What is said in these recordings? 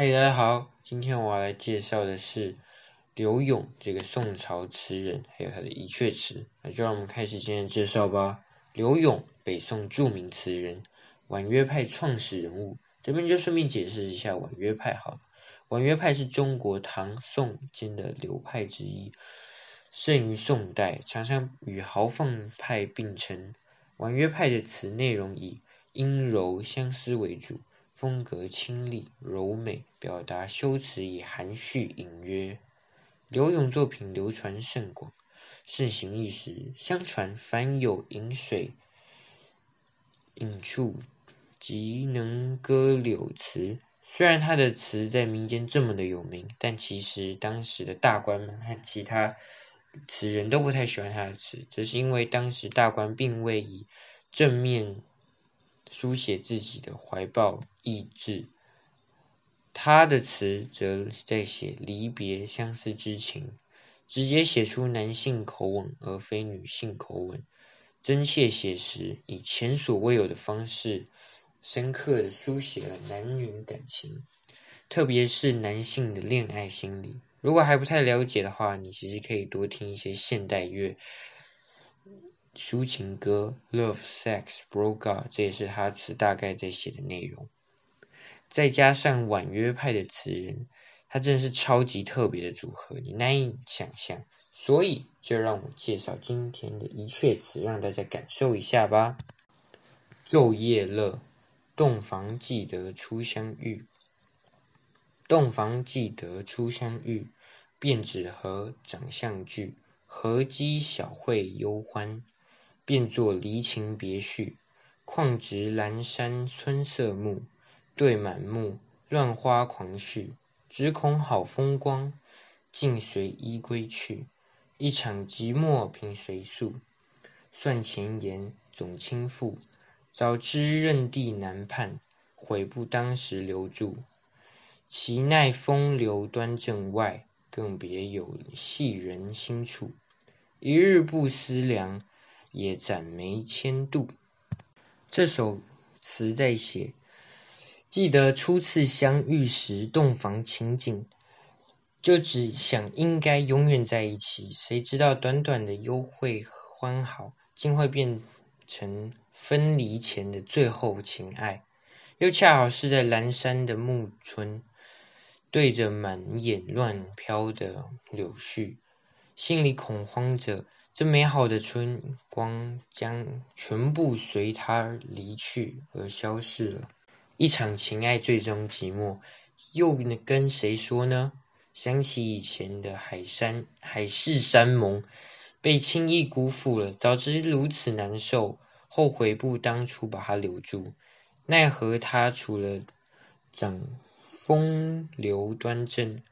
嗨，大家好，今天我要来介绍的是刘永这个宋朝词人，还有他的一阙词。那就让我们开始今天介绍吧。刘永，北宋著名词人，婉约派创始人物。这边就顺便解释一下婉约派好了。婉约派是中国唐宋间的流派之一，盛于宋代，常常与豪放派并称。婉约派的词内容以阴柔相思为主。风格清丽柔美，表达修辞以含蓄隐约。柳永作品流传甚广，盛行一时。相传凡有饮水饮处，即能歌柳词。虽然他的词在民间这么的有名，但其实当时的大官们和其他词人都不太喜欢他的词，这是因为当时大官并未以正面。书写自己的怀抱意志，他的词则在写离别相思之情，直接写出男性口吻而非女性口吻，真切写实，以前所未有的方式，深刻的书写了男女感情，特别是男性的恋爱心理。如果还不太了解的话，你其实可以多听一些现代乐。抒情歌，Love, Sex, Broke Up，这也是他词大概在写的内容。再加上婉约派的词人，他真是超级特别的组合，你难以想象。所以就让我介绍今天的一阙词，让大家感受一下吧。昼夜乐，洞房记得初相遇。洞房记得初相遇，便只和长相聚，合机小会幽欢。便作离情别绪，况值阑珊春色暮，对满目，乱花狂絮。只恐好风光，尽随衣归去。一场寂寞凭谁诉？算前言总倾覆。早知任地难判，悔不当时留住。其奈风流端正外，更别有戏人心处。一日不思量。也展眉千度。这首词在写，记得初次相遇时洞房情景，就只想应该永远在一起。谁知道短短的幽会欢好，竟会变成分离前的最后情爱。又恰好是在阑珊的暮春，对着满眼乱飘的柳絮，心里恐慌着。这美好的春光将全部随他离去而消逝了。一场情爱最终寂寞，又能跟谁说呢？想起以前的海山海誓山盟，被轻易辜负了。早知如此难受，后悔不当初把他留住。奈何他除了长风流端正，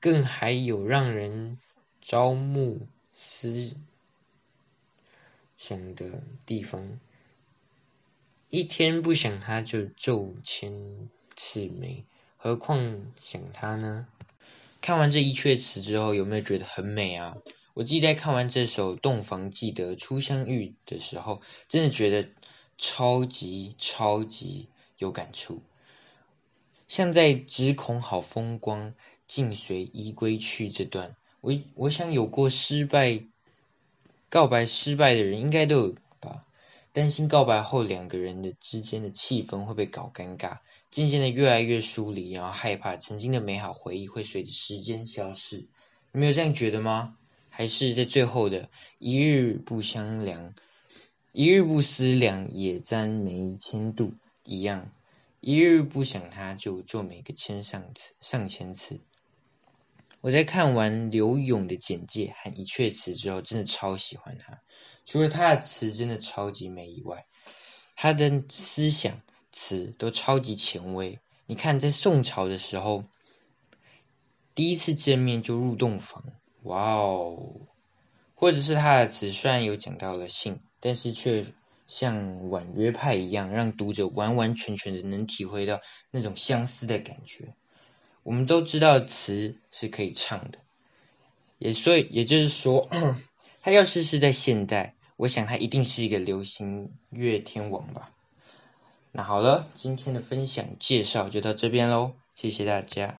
更还有让人朝暮思。想的地方，一天不想他就皱千次眉，何况想他呢？看完这一阙词之后，有没有觉得很美啊？我记得看完这首《洞房记得初相遇》的时候，真的觉得超级超级有感触。像在“只恐好风光，尽随衣归去”这段，我我想有过失败。告白失败的人应该都有吧？担心告白后两个人的之间的气氛会被搞尴尬，渐渐的越来越疏离，然后害怕曾经的美好回忆会随着时间消失。你没有这样觉得吗？还是在最后的一日不相量，一日不思量，也沾眉千度一样，一日不想他，就做每个千上次上千次。我在看完刘勇的简介和一阙词之后，真的超喜欢他。除了他的词真的超级美以外，他的思想词都超级前卫。你看，在宋朝的时候，第一次见面就入洞房，哇哦！或者是他的词虽然有讲到了性，但是却像婉约派一样，让读者完完全全的能体会到那种相思的感觉。我们都知道词是可以唱的，也所以也就是说，他要是是在现代，我想他一定是一个流行乐天王吧。那好了，今天的分享介绍就到这边喽，谢谢大家。